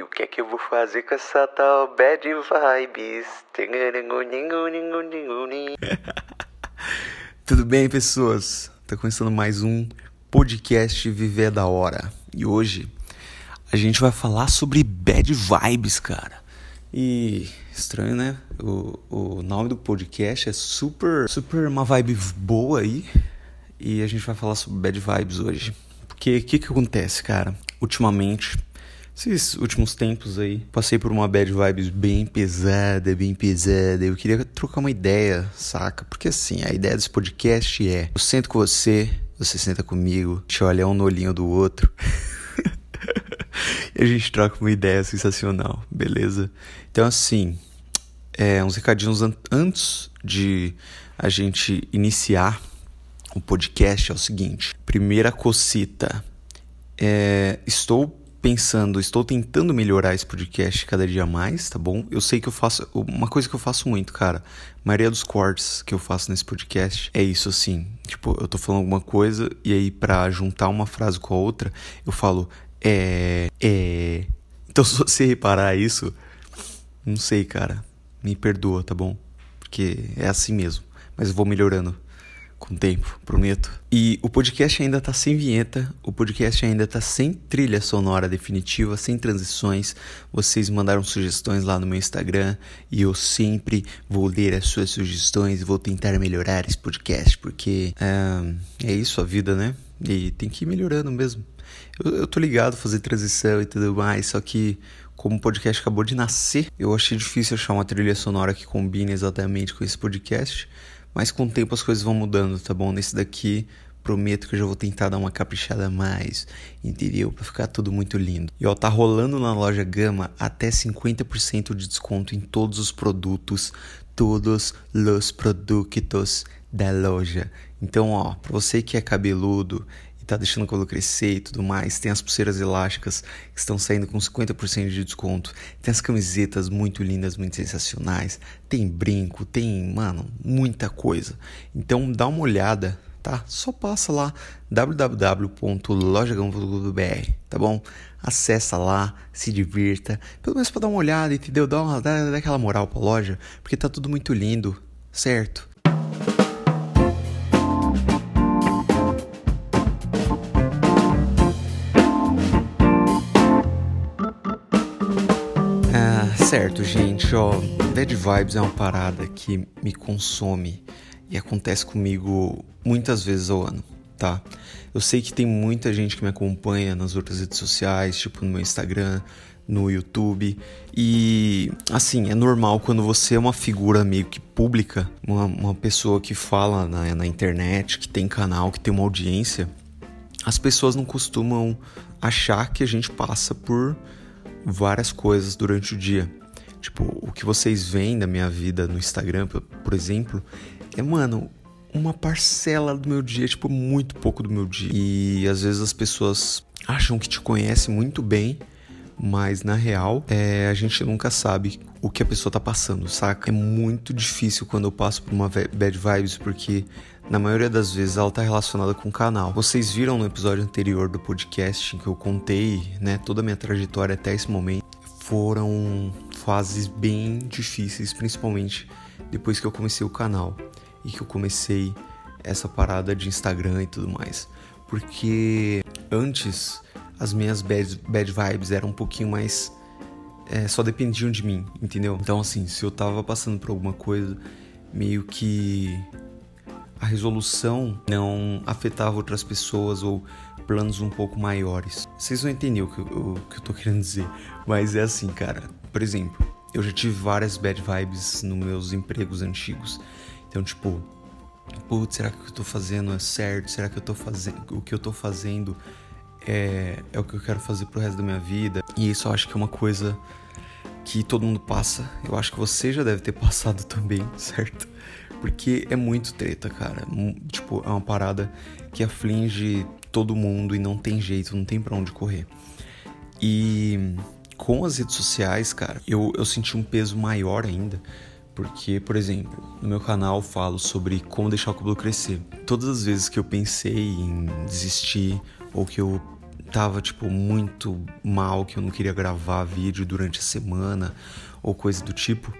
E o que é que eu vou fazer com essa tal bad vibes? Tudo bem, pessoas? Tá começando mais um podcast Viver da Hora. E hoje a gente vai falar sobre bad vibes, cara. E estranho, né? O, o nome do podcast é super, super uma vibe boa aí. E a gente vai falar sobre bad vibes hoje. Porque o que, que acontece, cara? Ultimamente esses últimos tempos aí, passei por uma bad vibes bem pesada, bem pesada. Eu queria trocar uma ideia, saca? Porque assim, a ideia desse podcast é: eu sento com você, você senta comigo, te olha um no olhinho do outro. e a gente troca uma ideia sensacional, beleza? Então, assim, é, uns recadinhos an antes de a gente iniciar o podcast é o seguinte: primeira cocita. É, estou pensando, estou tentando melhorar esse podcast cada dia mais, tá bom? Eu sei que eu faço. Uma coisa que eu faço muito, cara. A maioria dos cortes que eu faço nesse podcast é isso assim. Tipo, eu tô falando alguma coisa e aí pra juntar uma frase com a outra, eu falo é. É. Então se você reparar isso, não sei, cara. Me perdoa, tá bom? Porque é assim mesmo. Mas eu vou melhorando com o tempo, prometo. E o podcast ainda tá sem vinheta, o podcast ainda tá sem trilha sonora definitiva, sem transições. Vocês mandaram sugestões lá no meu Instagram e eu sempre vou ler as suas sugestões e vou tentar melhorar esse podcast, porque é, é isso a vida, né? E tem que ir melhorando mesmo. Eu, eu tô ligado fazer transição e tudo mais, só que como o podcast acabou de nascer, eu achei difícil achar uma trilha sonora que combine exatamente com esse podcast. Mas com o tempo as coisas vão mudando, tá bom? Nesse daqui, prometo que eu já vou tentar dar uma caprichada a mais, entendeu? Pra ficar tudo muito lindo. E ó, tá rolando na loja Gama até 50% de desconto em todos os produtos, todos os produtos da loja. Então, ó, pra você que é cabeludo tá deixando o cabelo crescer e tudo mais. Tem as pulseiras elásticas que estão saindo com 50% de desconto. Tem as camisetas muito lindas, muito sensacionais. Tem brinco, tem, mano, muita coisa. Então dá uma olhada, tá? Só passa lá www.lojagão.br, tá bom? Acessa lá, se divirta, pelo menos para dar uma olhada, entendeu? Dá, uma, dá, dá aquela moral pra loja, porque tá tudo muito lindo, certo? Certo, gente, ó, bad vibes é uma parada que me consome e acontece comigo muitas vezes ao ano, tá? Eu sei que tem muita gente que me acompanha nas outras redes sociais, tipo no meu Instagram, no YouTube. E assim, é normal quando você é uma figura meio que pública, uma, uma pessoa que fala na, na internet, que tem canal, que tem uma audiência, as pessoas não costumam achar que a gente passa por várias coisas durante o dia. Tipo, o que vocês veem da minha vida no Instagram, por exemplo, é, mano, uma parcela do meu dia, tipo, muito pouco do meu dia. E às vezes as pessoas acham que te conhecem muito bem, mas na real, é, a gente nunca sabe o que a pessoa tá passando, saca? É muito difícil quando eu passo por uma bad vibes, porque na maioria das vezes ela tá relacionada com o canal. Vocês viram no episódio anterior do podcast em que eu contei, né, toda a minha trajetória até esse momento. Foram fases bem difíceis, principalmente depois que eu comecei o canal e que eu comecei essa parada de Instagram e tudo mais. Porque antes as minhas bad, bad vibes eram um pouquinho mais. É, só dependiam de mim, entendeu? Então, assim, se eu tava passando por alguma coisa, meio que a resolução não afetava outras pessoas ou planos um pouco maiores. Vocês vão entender o que, eu, o que eu tô querendo dizer, mas é assim, cara. Por exemplo, eu já tive várias bad vibes nos meus empregos antigos. Então, tipo, putz, será que o que eu tô fazendo é certo? Será que eu tô fazendo o que eu tô fazendo é, é o que eu quero fazer pro resto da minha vida? E isso eu acho que é uma coisa que todo mundo passa. Eu acho que você já deve ter passado também, certo? Porque é muito treta, cara. Tipo, é uma parada que aflige todo mundo e não tem jeito, não tem para onde correr. E com as redes sociais, cara, eu, eu senti um peso maior ainda. Porque, por exemplo, no meu canal eu falo sobre como deixar o cabelo crescer. Todas as vezes que eu pensei em desistir ou que eu tava, tipo, muito mal, que eu não queria gravar vídeo durante a semana ou coisa do tipo,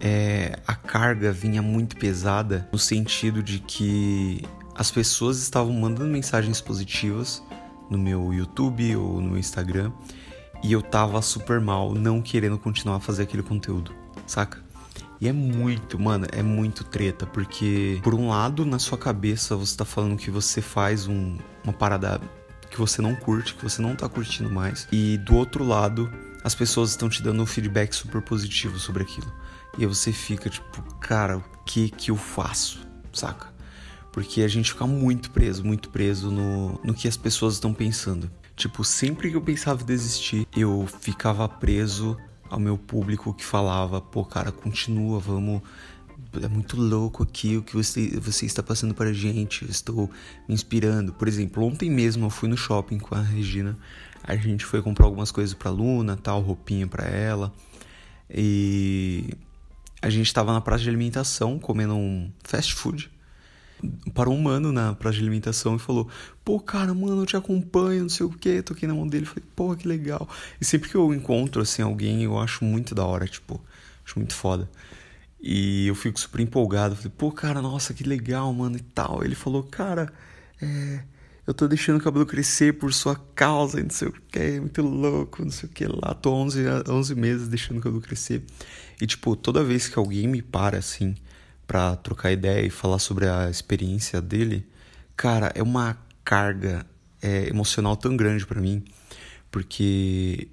é, a carga vinha muito pesada no sentido de que as pessoas estavam mandando mensagens positivas no meu YouTube ou no meu Instagram e eu tava super mal, não querendo continuar a fazer aquele conteúdo, saca? E é muito, mano, é muito treta, porque por um lado, na sua cabeça, você tá falando que você faz um, uma parada que você não curte, que você não tá curtindo mais, e do outro lado, as pessoas estão te dando um feedback super positivo sobre aquilo. E aí você fica tipo, cara, o que que eu faço? Saca? Porque a gente fica muito preso, muito preso no, no que as pessoas estão pensando. Tipo, sempre que eu pensava em desistir, eu ficava preso ao meu público que falava, pô, cara, continua, vamos. É muito louco aqui o que você, você está passando para gente. estou me inspirando. Por exemplo, ontem mesmo eu fui no shopping com a Regina. A gente foi comprar algumas coisas para Luna, tal, roupinha para ela. E a gente estava na praça de alimentação comendo um fast food. Parou um mano na praça de alimentação e falou: Pô, cara, mano, eu te acompanho, não sei o que. Toquei na mão dele falei: Pô, que legal. E sempre que eu encontro assim alguém, eu acho muito da hora, tipo, acho muito foda. E eu fico super empolgado. Falei: Pô, cara, nossa, que legal, mano, e tal. Ele falou: Cara, é eu tô deixando o cabelo crescer por sua causa, não sei o que, é muito louco, não sei o que lá. Tô 11, 11 meses deixando o cabelo crescer. E, tipo, toda vez que alguém me para, assim, pra trocar ideia e falar sobre a experiência dele, cara, é uma carga é, emocional tão grande para mim, porque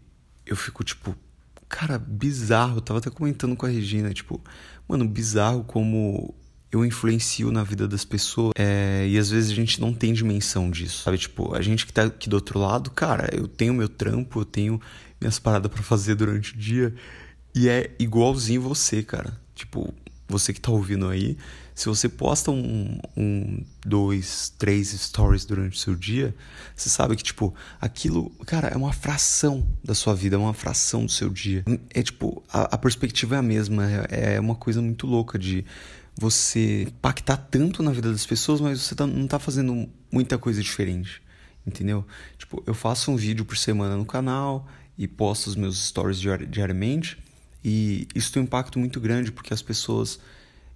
eu fico, tipo, cara, bizarro. Eu tava até comentando com a Regina, tipo, mano, bizarro como eu influencio na vida das pessoas é, e às vezes a gente não tem dimensão disso, sabe? Tipo, a gente que tá aqui do outro lado, cara, eu tenho meu trampo, eu tenho minhas paradas para fazer durante o dia e é igualzinho você, cara. Tipo, você que tá ouvindo aí, se você posta um, um, dois, três stories durante o seu dia, você sabe que, tipo, aquilo, cara, é uma fração da sua vida, é uma fração do seu dia. É tipo, a, a perspectiva é a mesma, é, é uma coisa muito louca de você impactar tanto na vida das pessoas, mas você tá, não tá fazendo muita coisa diferente, entendeu? Tipo, eu faço um vídeo por semana no canal e posto os meus stories diariamente e isso tem um impacto muito grande porque as pessoas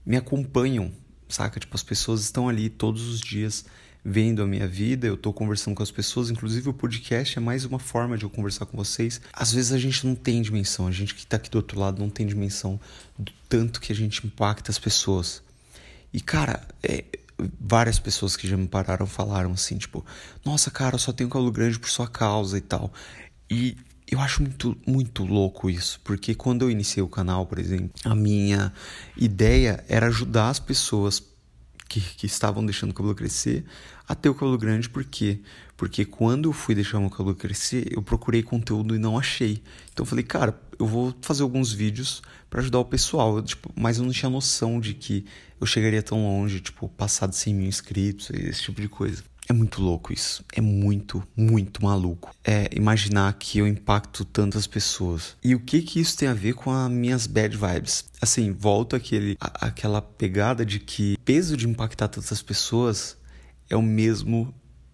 me acompanham, saca? Tipo, as pessoas estão ali todos os dias vendo a minha vida, eu estou conversando com as pessoas, inclusive o podcast é mais uma forma de eu conversar com vocês. Às vezes a gente não tem dimensão, a gente que está aqui do outro lado não tem dimensão do tanto que a gente impacta as pessoas. E cara, é, várias pessoas que já me pararam falaram assim, tipo, nossa cara, eu só tenho cabelo grande por sua causa e tal. E eu acho muito, muito louco isso, porque quando eu iniciei o canal, por exemplo, a minha ideia era ajudar as pessoas que, que estavam deixando o cabelo crescer a ter o cabelo grande, por quê? Porque quando eu fui deixar meu cabelo crescer, eu procurei conteúdo e não achei. Então eu falei, cara, eu vou fazer alguns vídeos para ajudar o pessoal, eu, tipo, mas eu não tinha noção de que eu chegaria tão longe, tipo, passar de 100 mil inscritos, esse tipo de coisa. É muito louco isso. É muito, muito maluco. É imaginar que eu impacto tantas pessoas. E o que que isso tem a ver com as minhas bad vibes? Assim, volta aquele, a, aquela pegada de que peso de impactar tantas pessoas é o mesmo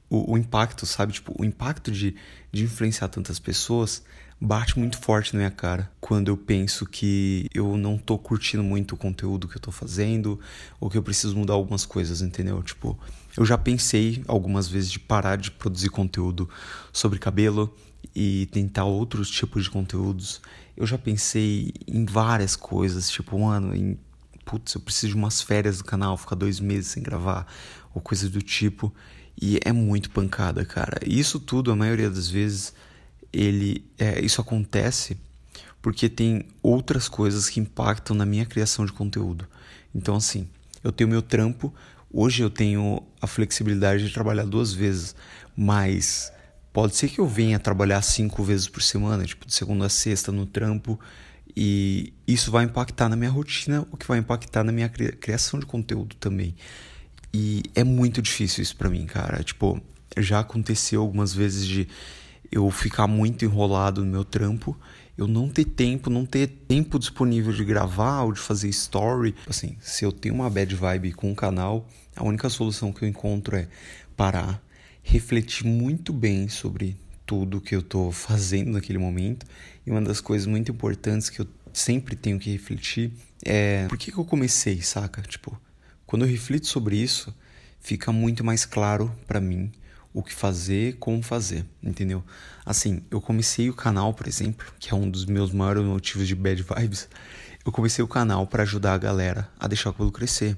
o, o, impacto, sabe? Tipo, o impacto de, de influenciar tantas pessoas bate muito forte na minha cara quando eu penso que eu não tô curtindo muito o conteúdo que eu tô fazendo ou que eu preciso mudar algumas coisas, entendeu? Tipo, eu já pensei algumas vezes de parar de produzir conteúdo sobre cabelo e tentar outros tipos de conteúdos. Eu já pensei em várias coisas, tipo, mano, em putz, eu preciso de umas férias do canal, ficar dois meses sem gravar, ou coisa do tipo. E é muito pancada, cara. E isso tudo, a maioria das vezes, ele é, isso acontece porque tem outras coisas que impactam na minha criação de conteúdo. Então, assim, eu tenho meu trampo, Hoje eu tenho a flexibilidade de trabalhar duas vezes, mas pode ser que eu venha trabalhar cinco vezes por semana, tipo de segunda a sexta no trampo, e isso vai impactar na minha rotina, o que vai impactar na minha criação de conteúdo também. E é muito difícil isso para mim, cara. Tipo, já aconteceu algumas vezes de eu ficar muito enrolado no meu trampo eu não ter tempo, não ter tempo disponível de gravar ou de fazer story. Assim, se eu tenho uma bad vibe com o canal, a única solução que eu encontro é parar, refletir muito bem sobre tudo que eu tô fazendo naquele momento. E uma das coisas muito importantes que eu sempre tenho que refletir é por que, que eu comecei, saca? Tipo, quando eu reflito sobre isso, fica muito mais claro para mim o que fazer, como fazer, entendeu? Assim, eu comecei o canal, por exemplo, que é um dos meus maiores motivos de bad vibes. Eu comecei o canal para ajudar a galera a deixar o cabelo crescer.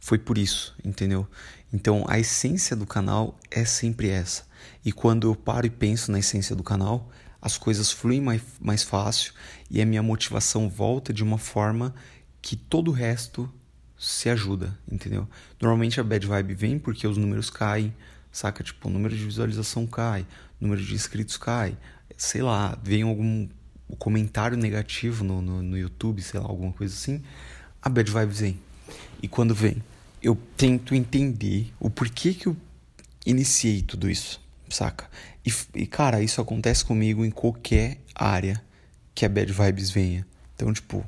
Foi por isso, entendeu? Então, a essência do canal é sempre essa. E quando eu paro e penso na essência do canal, as coisas fluem mais, mais fácil e a minha motivação volta de uma forma que todo o resto se ajuda, entendeu? Normalmente a bad vibe vem porque os números caem, saca? Tipo, o número de visualização cai, o número de inscritos cai, sei lá, vem algum comentário negativo no, no, no YouTube, sei lá, alguma coisa assim, a bad vibe vem. E quando vem, eu tento entender o porquê que eu iniciei tudo isso, saca? E, e, cara, isso acontece comigo em qualquer área que a bad vibes venha. Então, tipo,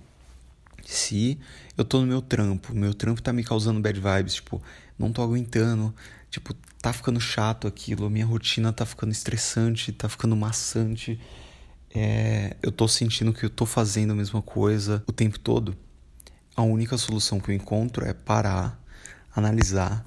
se eu tô no meu trampo, meu trampo tá me causando bad vibes, tipo, não tô aguentando, tipo, tá ficando chato aquilo, minha rotina tá ficando estressante, tá ficando maçante, é, eu tô sentindo que eu tô fazendo a mesma coisa o tempo todo. A única solução que eu encontro é parar, analisar,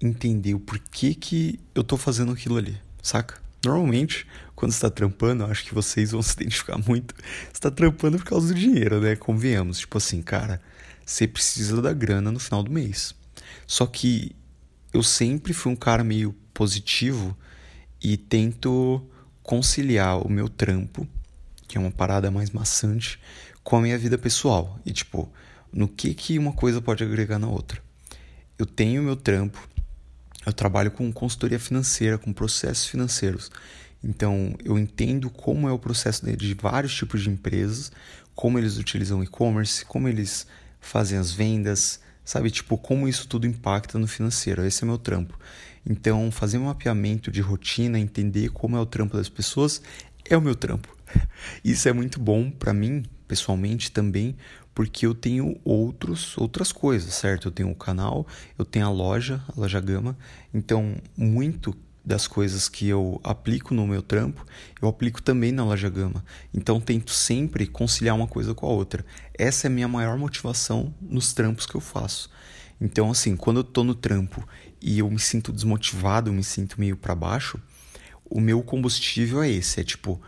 entender o porquê que eu tô fazendo aquilo ali, saca? Normalmente, quando você tá trampando, eu acho que vocês vão se identificar muito. Você tá trampando por causa do dinheiro, né? Convenhamos. Tipo assim, cara, você precisa da grana no final do mês. Só que eu sempre fui um cara meio positivo e tento conciliar o meu trampo, que é uma parada mais maçante, com a minha vida pessoal. E tipo, no que que uma coisa pode agregar na outra. Eu tenho meu trampo, eu trabalho com consultoria financeira, com processos financeiros. Então, eu entendo como é o processo de vários tipos de empresas, como eles utilizam e-commerce, como eles fazem as vendas, sabe? Tipo, como isso tudo impacta no financeiro. Esse é meu trampo. Então, fazer um mapeamento de rotina, entender como é o trampo das pessoas, é o meu trampo. Isso é muito bom para mim, pessoalmente também, porque eu tenho outros outras coisas, certo? Eu tenho o canal, eu tenho a loja, a loja Gama. Então, muito das coisas que eu aplico no meu trampo, eu aplico também na loja Gama. Então tento sempre conciliar uma coisa com a outra. Essa é a minha maior motivação nos trampos que eu faço. Então assim, quando eu tô no trampo e eu me sinto desmotivado, eu me sinto meio para baixo, o meu combustível é esse, é tipo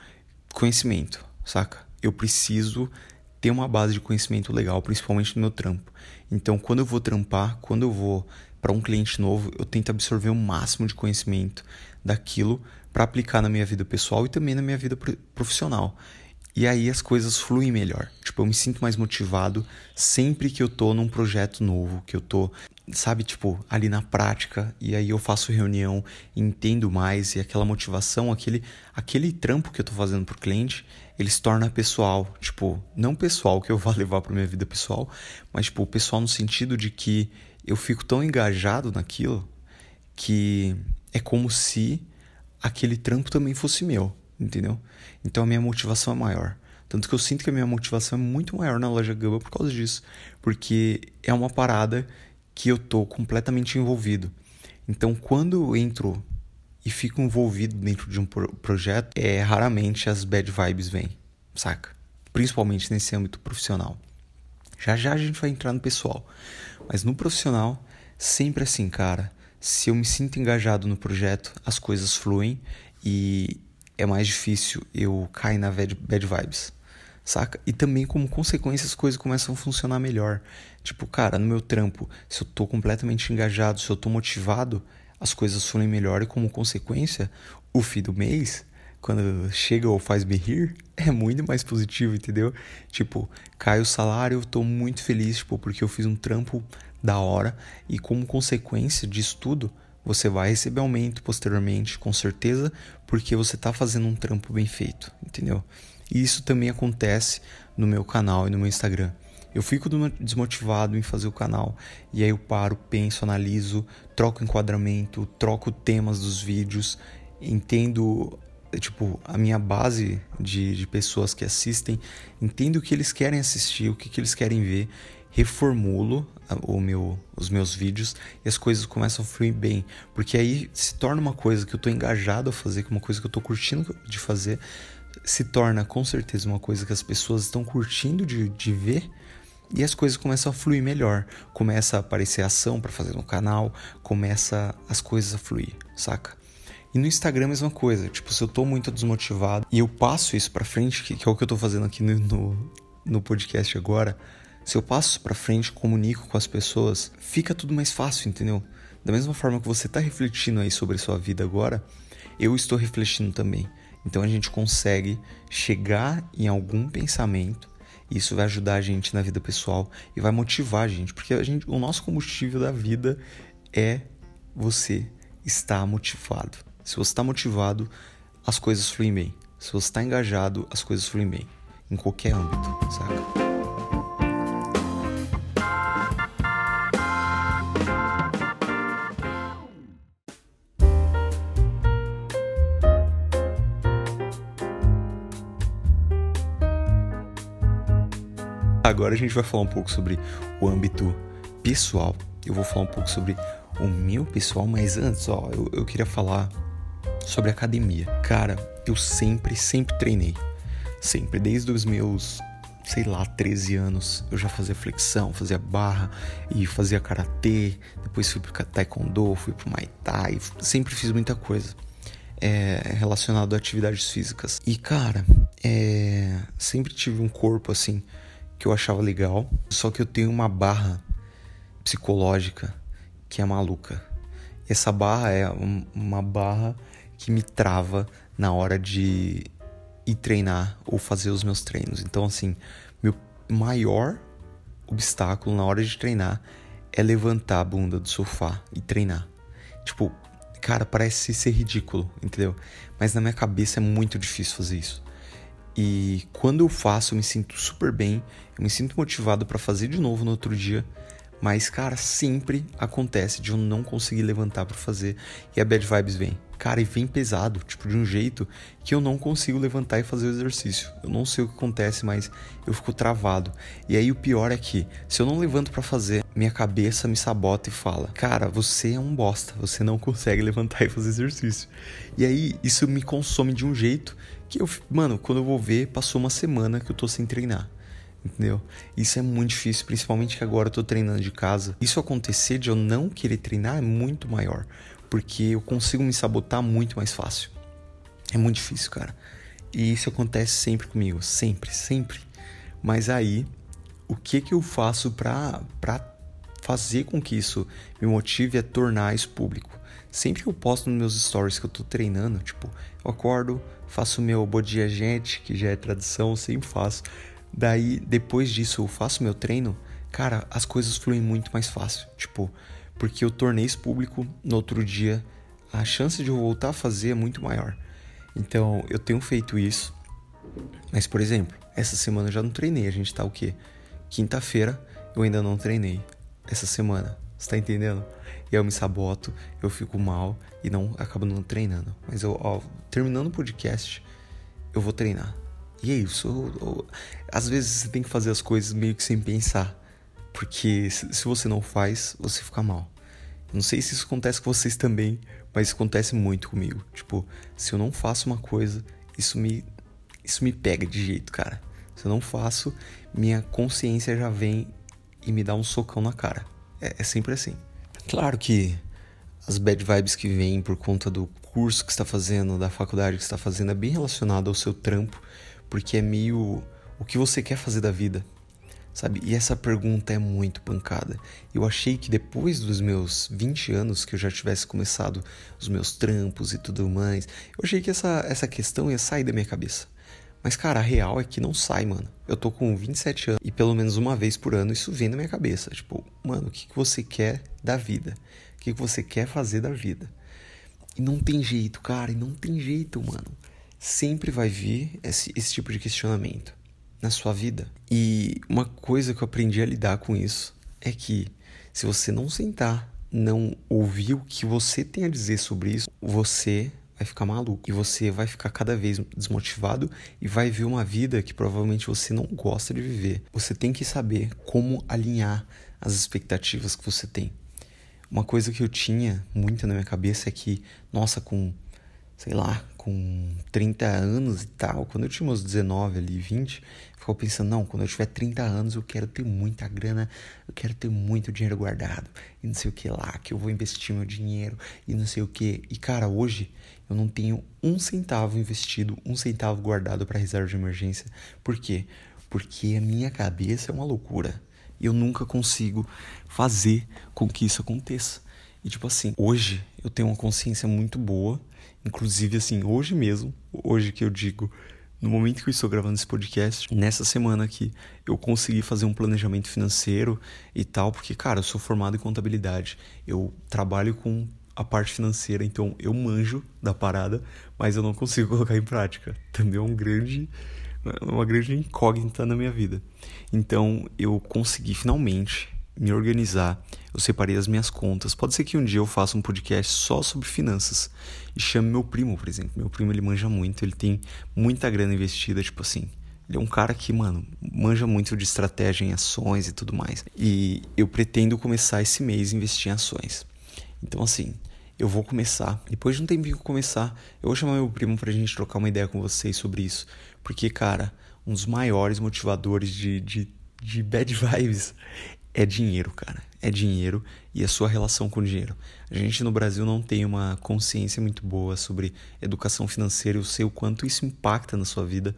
conhecimento, saca? Eu preciso ter uma base de conhecimento legal, principalmente no meu trampo. Então, quando eu vou trampar, quando eu vou para um cliente novo, eu tento absorver o máximo de conhecimento daquilo para aplicar na minha vida pessoal e também na minha vida profissional. E aí as coisas fluem melhor. Tipo, eu me sinto mais motivado sempre que eu tô num projeto novo, que eu tô, sabe, tipo, ali na prática, e aí eu faço reunião, entendo mais e aquela motivação, aquele aquele trampo que eu tô fazendo pro cliente, ele se torna pessoal, tipo, não pessoal que eu vá levar para minha vida pessoal, mas tipo, pessoal no sentido de que eu fico tão engajado naquilo que é como se aquele trampo também fosse meu, entendeu? Então a minha motivação é maior. Tanto que eu sinto que a minha motivação é muito maior na loja Gama por causa disso. Porque é uma parada que eu tô completamente envolvido. Então quando eu entro e fico envolvido dentro de um projeto, é raramente as bad vibes vêm, saca? Principalmente nesse âmbito profissional. Já já a gente vai entrar no pessoal. Mas no profissional, sempre assim, cara. Se eu me sinto engajado no projeto, as coisas fluem e é mais difícil eu cair na bad vibes, saca? E também, como consequência, as coisas começam a funcionar melhor. Tipo, cara, no meu trampo, se eu tô completamente engajado, se eu tô motivado, as coisas fluem melhor e, como consequência, o fim do mês quando chega ou faz me rir, é muito mais positivo, entendeu? Tipo, cai o salário, eu tô muito feliz, tipo, porque eu fiz um trampo da hora e como consequência disso tudo, você vai receber aumento posteriormente, com certeza, porque você tá fazendo um trampo bem feito, entendeu? E isso também acontece no meu canal e no meu Instagram. Eu fico desmotivado em fazer o canal e aí eu paro, penso, analiso, troco enquadramento, troco temas dos vídeos, entendo tipo, a minha base de, de pessoas que assistem, entendo o que eles querem assistir, o que, que eles querem ver, reformulo o meu, os meus vídeos e as coisas começam a fluir bem. Porque aí se torna uma coisa que eu tô engajado a fazer, que é uma coisa que eu tô curtindo de fazer, se torna com certeza uma coisa que as pessoas estão curtindo de, de ver e as coisas começam a fluir melhor. Começa a aparecer ação para fazer no canal, começa as coisas a fluir, saca? E no Instagram a mesma coisa. Tipo, se eu tô muito desmotivado e eu passo isso pra frente, que, que é o que eu tô fazendo aqui no, no, no podcast agora, se eu passo pra frente, comunico com as pessoas, fica tudo mais fácil, entendeu? Da mesma forma que você tá refletindo aí sobre a sua vida agora, eu estou refletindo também. Então a gente consegue chegar em algum pensamento isso vai ajudar a gente na vida pessoal e vai motivar a gente, porque a gente, o nosso combustível da vida é você estar motivado. Se você está motivado, as coisas fluem bem. Se você está engajado, as coisas fluem bem. Em qualquer âmbito, saca? Agora a gente vai falar um pouco sobre o âmbito pessoal. Eu vou falar um pouco sobre o meu pessoal, mas antes, ó, eu, eu queria falar sobre academia. Cara, eu sempre, sempre treinei. Sempre, desde os meus, sei lá, 13 anos, eu já fazia flexão, fazia barra e fazia karatê. Depois fui pro taekwondo, fui pro muay thai. Sempre fiz muita coisa é, relacionado a atividades físicas. E, cara, é, sempre tive um corpo assim que eu achava legal, só que eu tenho uma barra psicológica que é maluca. Essa barra é uma barra que me trava na hora de ir treinar ou fazer os meus treinos. Então, assim, meu maior obstáculo na hora de treinar é levantar a bunda do sofá e treinar. Tipo, cara, parece ser ridículo, entendeu? Mas na minha cabeça é muito difícil fazer isso. E quando eu faço, eu me sinto super bem, eu me sinto motivado para fazer de novo no outro dia. Mas, cara, sempre acontece de eu não conseguir levantar para fazer e a bad vibes vem. Cara, e vem pesado, tipo, de um jeito que eu não consigo levantar e fazer o exercício. Eu não sei o que acontece, mas eu fico travado. E aí o pior é que, se eu não levanto para fazer, minha cabeça me sabota e fala: Cara, você é um bosta, você não consegue levantar e fazer exercício. E aí isso me consome de um jeito que eu, mano, quando eu vou ver, passou uma semana que eu tô sem treinar. Entendeu? Isso é muito difícil, principalmente que agora eu tô treinando de casa. Isso acontecer de eu não querer treinar é muito maior, porque eu consigo me sabotar muito mais fácil. É muito difícil, cara. E isso acontece sempre comigo, sempre, sempre. Mas aí, o que que eu faço pra, pra fazer com que isso me motive a tornar isso público? Sempre que eu posto nos meus stories que eu tô treinando, tipo, eu acordo, faço meu bom dia gente, que já é tradição, sempre faço. Daí, depois disso, eu faço meu treino, cara, as coisas fluem muito mais fácil. Tipo, porque eu tornei isso público no outro dia, a chance de eu voltar a fazer é muito maior. Então, eu tenho feito isso. Mas, por exemplo, essa semana eu já não treinei. A gente tá o quê? Quinta-feira eu ainda não treinei. Essa semana. Você tá entendendo? Eu me saboto, eu fico mal e não acabo não treinando. Mas eu, ó, terminando o podcast, eu vou treinar. E é isso. Eu, eu, às vezes você tem que fazer as coisas meio que sem pensar. Porque se, você não faz, você fica mal. Não sei se isso acontece com vocês também, mas acontece muito comigo. Tipo, se eu não faço uma coisa, isso me, isso me pega de jeito, cara. Se eu não faço, minha consciência já vem e me dá um socão na cara. É, é sempre assim. Claro que as bad vibes que vêm por conta do curso que está fazendo, da faculdade que está fazendo, é bem relacionado ao seu trampo, porque é meio o que você quer fazer da vida, sabe? E essa pergunta é muito pancada. Eu achei que depois dos meus 20 anos, que eu já tivesse começado os meus trampos e tudo mais, eu achei que essa, essa questão ia sair da minha cabeça. Mas, cara, a real é que não sai, mano. Eu tô com 27 anos e pelo menos uma vez por ano isso vem na minha cabeça. Tipo, mano, o que, que você quer da vida? O que, que você quer fazer da vida? E não tem jeito, cara, e não tem jeito, mano. Sempre vai vir esse, esse tipo de questionamento na sua vida. E uma coisa que eu aprendi a lidar com isso é que se você não sentar, não ouvir o que você tem a dizer sobre isso, você vai ficar maluco e você vai ficar cada vez desmotivado e vai ver uma vida que provavelmente você não gosta de viver. Você tem que saber como alinhar as expectativas que você tem. Uma coisa que eu tinha muito na minha cabeça é que, nossa, com sei lá, com 30 anos e tal, quando eu tinha meus 19 ali, 20, ficava pensando, não, quando eu tiver 30 anos eu quero ter muita grana, eu quero ter muito dinheiro guardado, e não sei o que lá, que eu vou investir meu dinheiro, e não sei o que. E cara, hoje eu não tenho um centavo investido, um centavo guardado para reserva de emergência. Por quê? Porque a minha cabeça é uma loucura. E eu nunca consigo fazer com que isso aconteça. E tipo assim, hoje eu tenho uma consciência muito boa Inclusive, assim, hoje mesmo, hoje que eu digo, no momento que eu estou gravando esse podcast, nessa semana aqui, eu consegui fazer um planejamento financeiro e tal, porque, cara, eu sou formado em contabilidade, eu trabalho com a parte financeira, então eu manjo da parada, mas eu não consigo colocar em prática. Também é um grande, uma grande incógnita na minha vida. Então eu consegui finalmente me organizar, eu separei as minhas contas. Pode ser que um dia eu faça um podcast só sobre finanças e chame meu primo, por exemplo. Meu primo ele manja muito, ele tem muita grana investida, tipo assim. Ele é um cara que, mano, manja muito de estratégia em ações e tudo mais. E eu pretendo começar esse mês a investir em ações. Então, assim, eu vou começar. Depois de um tempinho começar, eu vou chamar meu primo pra gente trocar uma ideia com vocês sobre isso. Porque, cara, um dos maiores motivadores de, de, de bad vibes é dinheiro, cara. É dinheiro e a sua relação com o dinheiro. A gente no Brasil não tem uma consciência muito boa sobre educação financeira. Eu sei o quanto isso impacta na sua vida.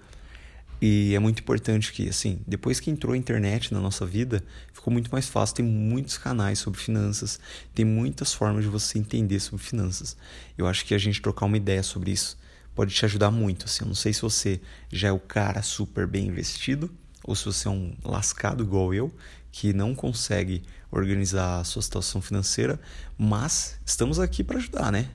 E é muito importante que, assim, depois que entrou a internet na nossa vida, ficou muito mais fácil. Tem muitos canais sobre finanças, tem muitas formas de você entender sobre finanças. Eu acho que a gente trocar uma ideia sobre isso pode te ajudar muito. Assim, eu não sei se você já é o cara super bem investido ou se você é um lascado igual eu, que não consegue organizar a sua situação financeira, mas estamos aqui para ajudar, né?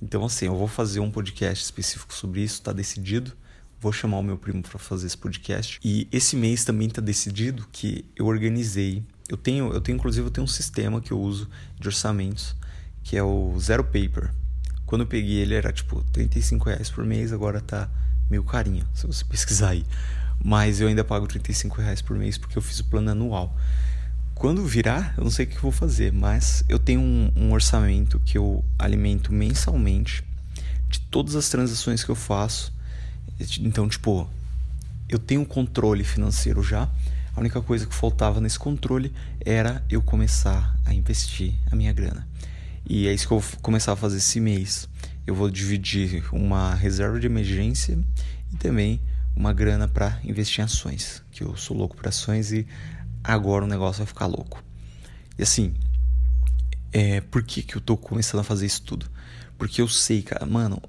Então, assim, eu vou fazer um podcast específico sobre isso, está decidido. Vou chamar o meu primo para fazer esse podcast. E esse mês também está decidido que eu organizei. Eu tenho, eu tenho inclusive eu tenho um sistema que eu uso de orçamentos, que é o Zero Paper. Quando eu peguei ele era tipo 35 reais por mês, agora tá meio carinho, se você pesquisar aí mas eu ainda pago 35 reais por mês porque eu fiz o plano anual. Quando virar, eu não sei o que eu vou fazer, mas eu tenho um, um orçamento que eu alimento mensalmente de todas as transações que eu faço. Então, tipo, eu tenho controle financeiro já. A única coisa que faltava nesse controle era eu começar a investir a minha grana. E é isso que eu vou começar a fazer esse mês. Eu vou dividir uma reserva de emergência e também uma grana para investir em ações, que eu sou louco por ações e agora o negócio vai ficar louco. E assim, é, por que, que eu tô começando a fazer isso tudo? Porque eu sei, cara, mano,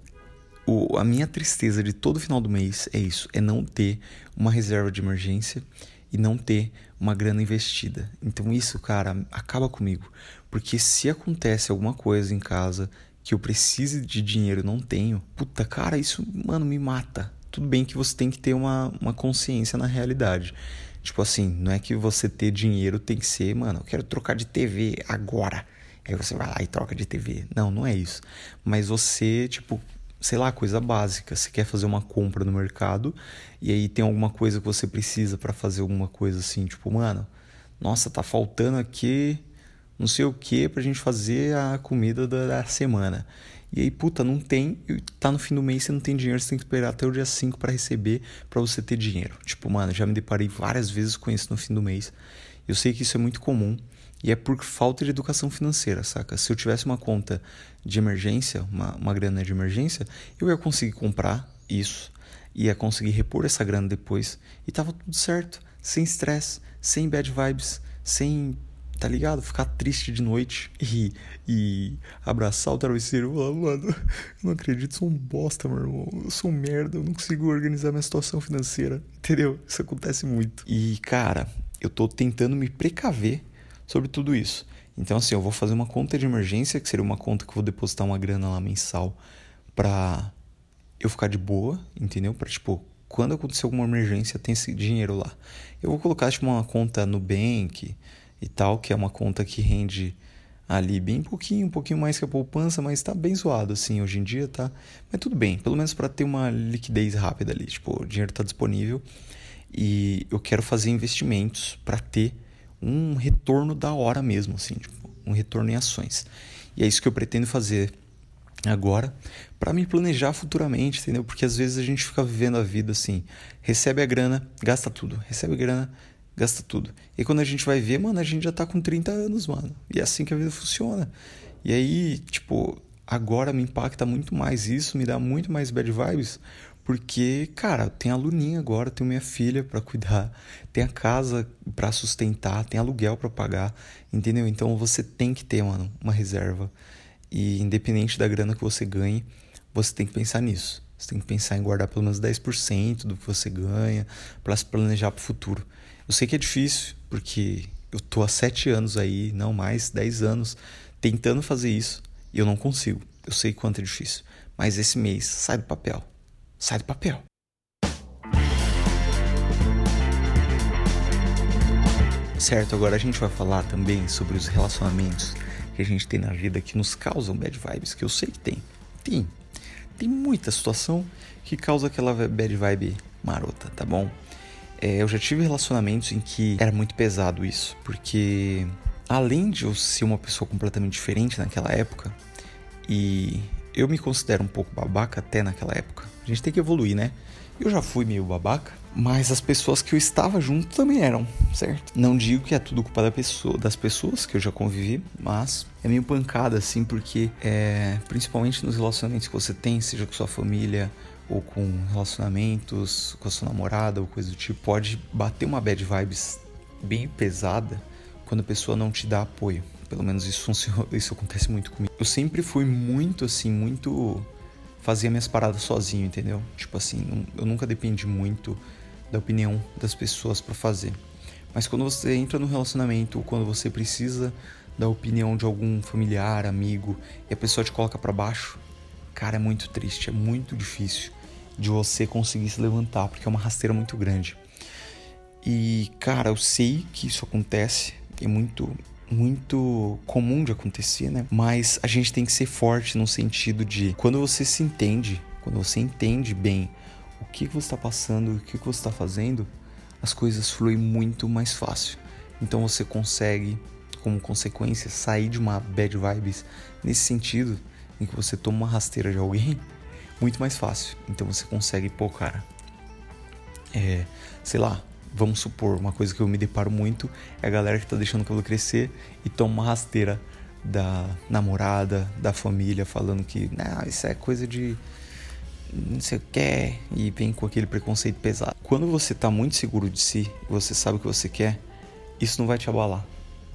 o, a minha tristeza de todo final do mês é isso: é não ter uma reserva de emergência e não ter uma grana investida. Então isso, cara, acaba comigo. Porque se acontece alguma coisa em casa que eu precise de dinheiro e não tenho, puta, cara, isso, mano, me mata tudo bem que você tem que ter uma, uma consciência na realidade. Tipo assim, não é que você ter dinheiro tem que ser, mano, eu quero trocar de TV agora. Aí você vai lá e troca de TV. Não, não é isso. Mas você, tipo, sei lá, coisa básica. Você quer fazer uma compra no mercado e aí tem alguma coisa que você precisa para fazer alguma coisa assim, tipo, mano, nossa, tá faltando aqui não sei o que pra gente fazer a comida da semana. E aí, puta, não tem, tá no fim do mês, você não tem dinheiro, você tem que esperar até o dia 5 para receber, para você ter dinheiro. Tipo, mano, já me deparei várias vezes com isso no fim do mês. Eu sei que isso é muito comum e é por falta de educação financeira, saca? Se eu tivesse uma conta de emergência, uma, uma grana de emergência, eu ia conseguir comprar isso, ia conseguir repor essa grana depois e tava tudo certo, sem estresse, sem bad vibes, sem tá ligado? Ficar triste de noite e, e abraçar o travesseiro e falar, mano, eu não acredito, sou um bosta, meu irmão. Eu sou um merda, eu não consigo organizar minha situação financeira. Entendeu? Isso acontece muito. E, cara, eu tô tentando me precaver sobre tudo isso. Então, assim, eu vou fazer uma conta de emergência, que seria uma conta que eu vou depositar uma grana lá mensal pra eu ficar de boa, entendeu? Pra, tipo, quando acontecer alguma emergência, tem esse dinheiro lá. Eu vou colocar, tipo, uma conta no Nubank, e tal, que é uma conta que rende ali bem pouquinho, um pouquinho mais que a poupança, mas tá bem zoado assim hoje em dia, tá? Mas tudo bem, pelo menos para ter uma liquidez rápida ali, tipo, o dinheiro tá disponível e eu quero fazer investimentos para ter um retorno da hora mesmo, assim, tipo, um retorno em ações. E é isso que eu pretendo fazer agora para me planejar futuramente, entendeu? Porque às vezes a gente fica vivendo a vida assim, recebe a grana, gasta tudo, recebe a grana, gasta tudo. E quando a gente vai ver, mano, a gente já tá com 30 anos, mano. E é assim que a vida funciona. E aí, tipo, agora me impacta muito mais isso, me dá muito mais bad vibes, porque, cara, tem a Luninha agora, tenho minha filha para cuidar, tem a casa para sustentar, tem aluguel para pagar, entendeu? Então você tem que ter, mano, uma reserva. E independente da grana que você ganhe, você tem que pensar nisso. Você tem que pensar em guardar pelo menos 10% do que você ganha para se planejar para o futuro. Eu sei que é difícil, porque eu tô há 7 anos aí, não mais, 10 anos, tentando fazer isso e eu não consigo. Eu sei quanto é difícil. Mas esse mês sai do papel. Sai do papel. Certo, agora a gente vai falar também sobre os relacionamentos que a gente tem na vida que nos causam bad vibes, que eu sei que tem. Tem. Tem muita situação que causa aquela bad vibe marota, tá bom? É, eu já tive relacionamentos em que era muito pesado isso, porque além de eu ser uma pessoa completamente diferente naquela época, e eu me considero um pouco babaca até naquela época, a gente tem que evoluir, né? Eu já fui meio babaca, mas as pessoas que eu estava junto também eram, certo? Não digo que é tudo culpa da pessoa, das pessoas que eu já convivi, mas é meio pancada assim, porque é, principalmente nos relacionamentos que você tem, seja com sua família ou com relacionamentos com a sua namorada ou coisa do tipo, pode bater uma bad vibes bem pesada quando a pessoa não te dá apoio. Pelo menos isso, isso acontece muito comigo. Eu sempre fui muito assim, muito fazia minhas paradas sozinho, entendeu? Tipo assim, eu nunca dependi muito da opinião das pessoas para fazer. Mas quando você entra no relacionamento, ou quando você precisa da opinião de algum familiar, amigo, e a pessoa te coloca para baixo, cara, é muito triste, é muito difícil de você conseguir se levantar, porque é uma rasteira muito grande. E, cara, eu sei que isso acontece, é muito muito comum de acontecer, né? Mas a gente tem que ser forte no sentido de quando você se entende, quando você entende bem o que você está passando, o que você está fazendo, as coisas fluem muito mais fácil. Então você consegue, como consequência, sair de uma bad vibes nesse sentido em que você toma uma rasteira de alguém muito mais fácil. Então você consegue, pô, cara, é, sei lá, vamos supor, uma coisa que eu me deparo muito é a galera que tá deixando o cabelo crescer e toma uma rasteira da namorada, da família, falando que não, isso é coisa de não sei o que, e vem com aquele preconceito pesado. Quando você tá muito seguro de si, você sabe o que você quer, isso não vai te abalar,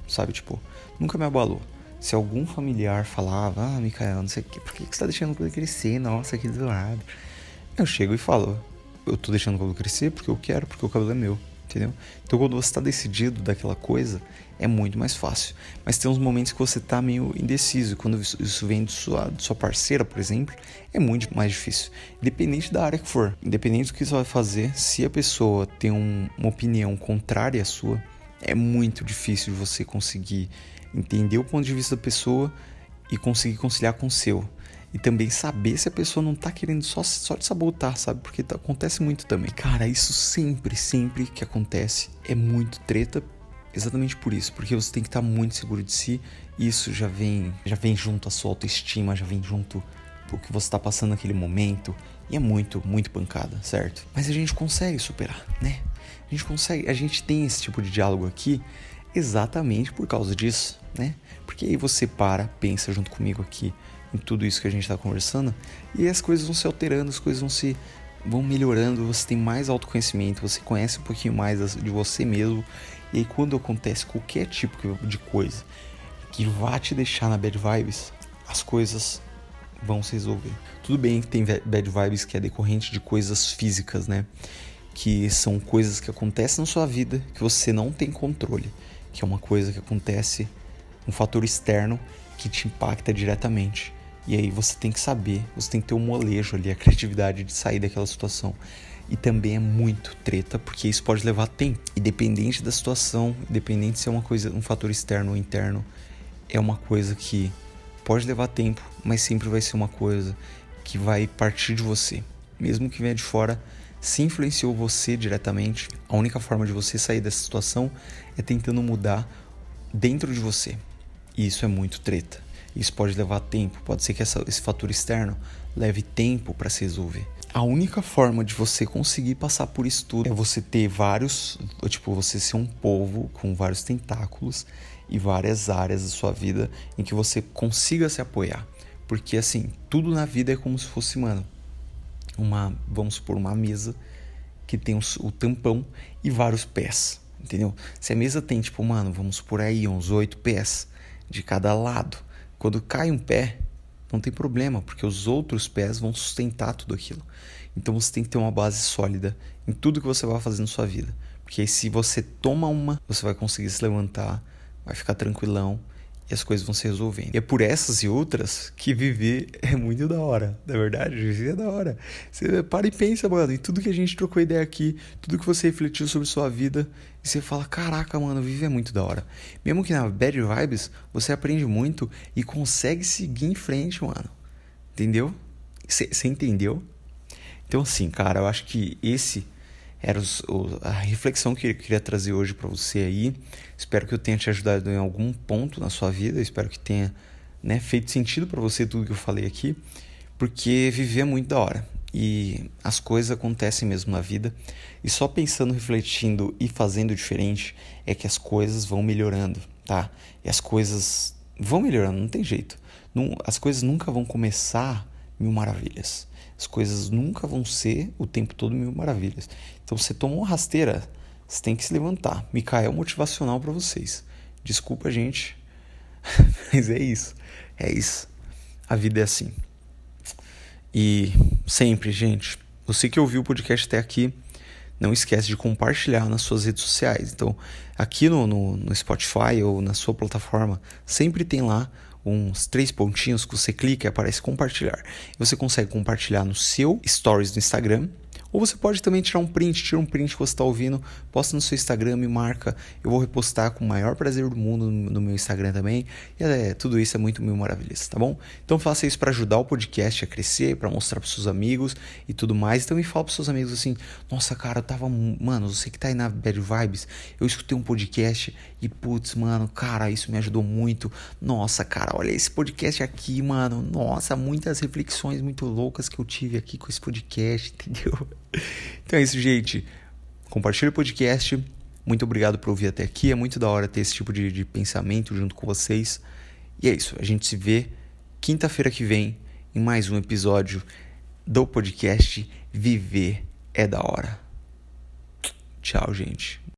sabe? Tipo, nunca me abalou. Se algum familiar falava, ah, Micael, não sei o que, por que você tá deixando o cabelo crescer? Nossa, que zoado. Eu chego e falo, eu tô deixando o cabelo crescer porque eu quero, porque o cabelo é meu entendeu? Então quando você está decidido daquela coisa, é muito mais fácil. Mas tem uns momentos que você está meio indeciso. Quando isso vem de sua, de sua parceira, por exemplo, é muito mais difícil. Independente da área que for, independente do que você vai fazer, se a pessoa tem um, uma opinião contrária à sua, é muito difícil você conseguir entender o ponto de vista da pessoa e conseguir conciliar com o seu e também saber se a pessoa não tá querendo só, só te sabotar, sabe? Porque tá, acontece muito também. Cara, isso sempre, sempre que acontece é muito treta exatamente por isso, porque você tem que estar tá muito seguro de si. Isso já vem, já vem junto à sua autoestima, já vem junto o que você está passando naquele momento. E é muito, muito pancada, certo? Mas a gente consegue superar, né? A gente consegue, a gente tem esse tipo de diálogo aqui exatamente por causa disso, né? Porque aí você para, pensa junto comigo aqui em tudo isso que a gente está conversando e as coisas vão se alterando, as coisas vão se vão melhorando, você tem mais autoconhecimento, você conhece um pouquinho mais de você mesmo e aí quando acontece qualquer tipo de coisa que vá te deixar na bad vibes, as coisas vão se resolver. Tudo bem que tem bad vibes que é decorrente de coisas físicas, né? Que são coisas que acontecem na sua vida que você não tem controle, que é uma coisa que acontece, um fator externo que te impacta diretamente. E aí você tem que saber, você tem que ter o um molejo ali, a criatividade de sair daquela situação. E também é muito treta, porque isso pode levar tempo. Independente da situação, independente se é uma coisa, um fator externo ou interno, é uma coisa que pode levar tempo, mas sempre vai ser uma coisa que vai partir de você. Mesmo que venha de fora, se influenciou você diretamente, a única forma de você sair dessa situação é tentando mudar dentro de você. E isso é muito treta. Isso pode levar tempo, pode ser que essa, esse fator externo leve tempo para se resolver. A única forma de você conseguir passar por isso tudo é você ter vários, tipo, você ser um povo com vários tentáculos e várias áreas da sua vida em que você consiga se apoiar. Porque assim, tudo na vida é como se fosse, mano, uma, vamos supor, uma mesa que tem o, o tampão e vários pés, entendeu? Se a mesa tem, tipo, mano, vamos supor aí uns oito pés de cada lado, quando cai um pé, não tem problema, porque os outros pés vão sustentar tudo aquilo. Então você tem que ter uma base sólida em tudo que você vai fazer na sua vida. Porque aí, se você toma uma, você vai conseguir se levantar, vai ficar tranquilão e as coisas vão se resolvendo. E é por essas e outras que viver é muito da hora. Na verdade, viver é da hora. Você para e pensa, mano, em tudo que a gente trocou ideia aqui, tudo que você refletiu sobre sua vida, e você fala: caraca, mano, viver é muito da hora. Mesmo que na bad vibes, você aprende muito e consegue seguir em frente, mano. Entendeu? Você entendeu? Então, assim, cara, eu acho que esse era os, o, a reflexão que eu queria trazer hoje para você aí. Espero que eu tenha te ajudado em algum ponto na sua vida. Espero que tenha né, feito sentido para você tudo que eu falei aqui, porque viver é muito da hora e as coisas acontecem mesmo na vida. E só pensando, refletindo e fazendo diferente é que as coisas vão melhorando, tá? E as coisas vão melhorando, não tem jeito. Não, as coisas nunca vão começar mil maravilhas. As coisas nunca vão ser o tempo todo mil maravilhas. Então você tomou uma rasteira, você tem que se levantar. Micael motivacional para vocês. Desculpa, gente, mas é isso. É isso. A vida é assim. E sempre, gente, você que ouviu o podcast até aqui, não esquece de compartilhar nas suas redes sociais. Então, aqui no, no, no Spotify ou na sua plataforma, sempre tem lá uns três pontinhos que você clica e aparece compartilhar. Você consegue compartilhar no seu stories do Instagram ou você pode também tirar um print, tira um print que você está ouvindo, posta no seu Instagram, me marca. Eu vou repostar com o maior prazer do mundo no meu Instagram também. E é, tudo isso é muito mil maravilhas, tá bom? Então faça isso para ajudar o podcast a crescer, para mostrar para seus amigos e tudo mais. Então me fala para seus amigos assim: "Nossa, cara, eu tava, mano, você que tá aí na Bad Vibes, eu escutei um podcast e putz, mano, cara, isso me ajudou muito. Nossa, cara, olha esse podcast aqui, mano. Nossa, muitas reflexões muito loucas que eu tive aqui com esse podcast, entendeu? Então é isso, gente. Compartilhe o podcast. Muito obrigado por ouvir até aqui. É muito da hora ter esse tipo de, de pensamento junto com vocês. E é isso. A gente se vê quinta-feira que vem em mais um episódio do podcast Viver é da hora. Tchau, gente.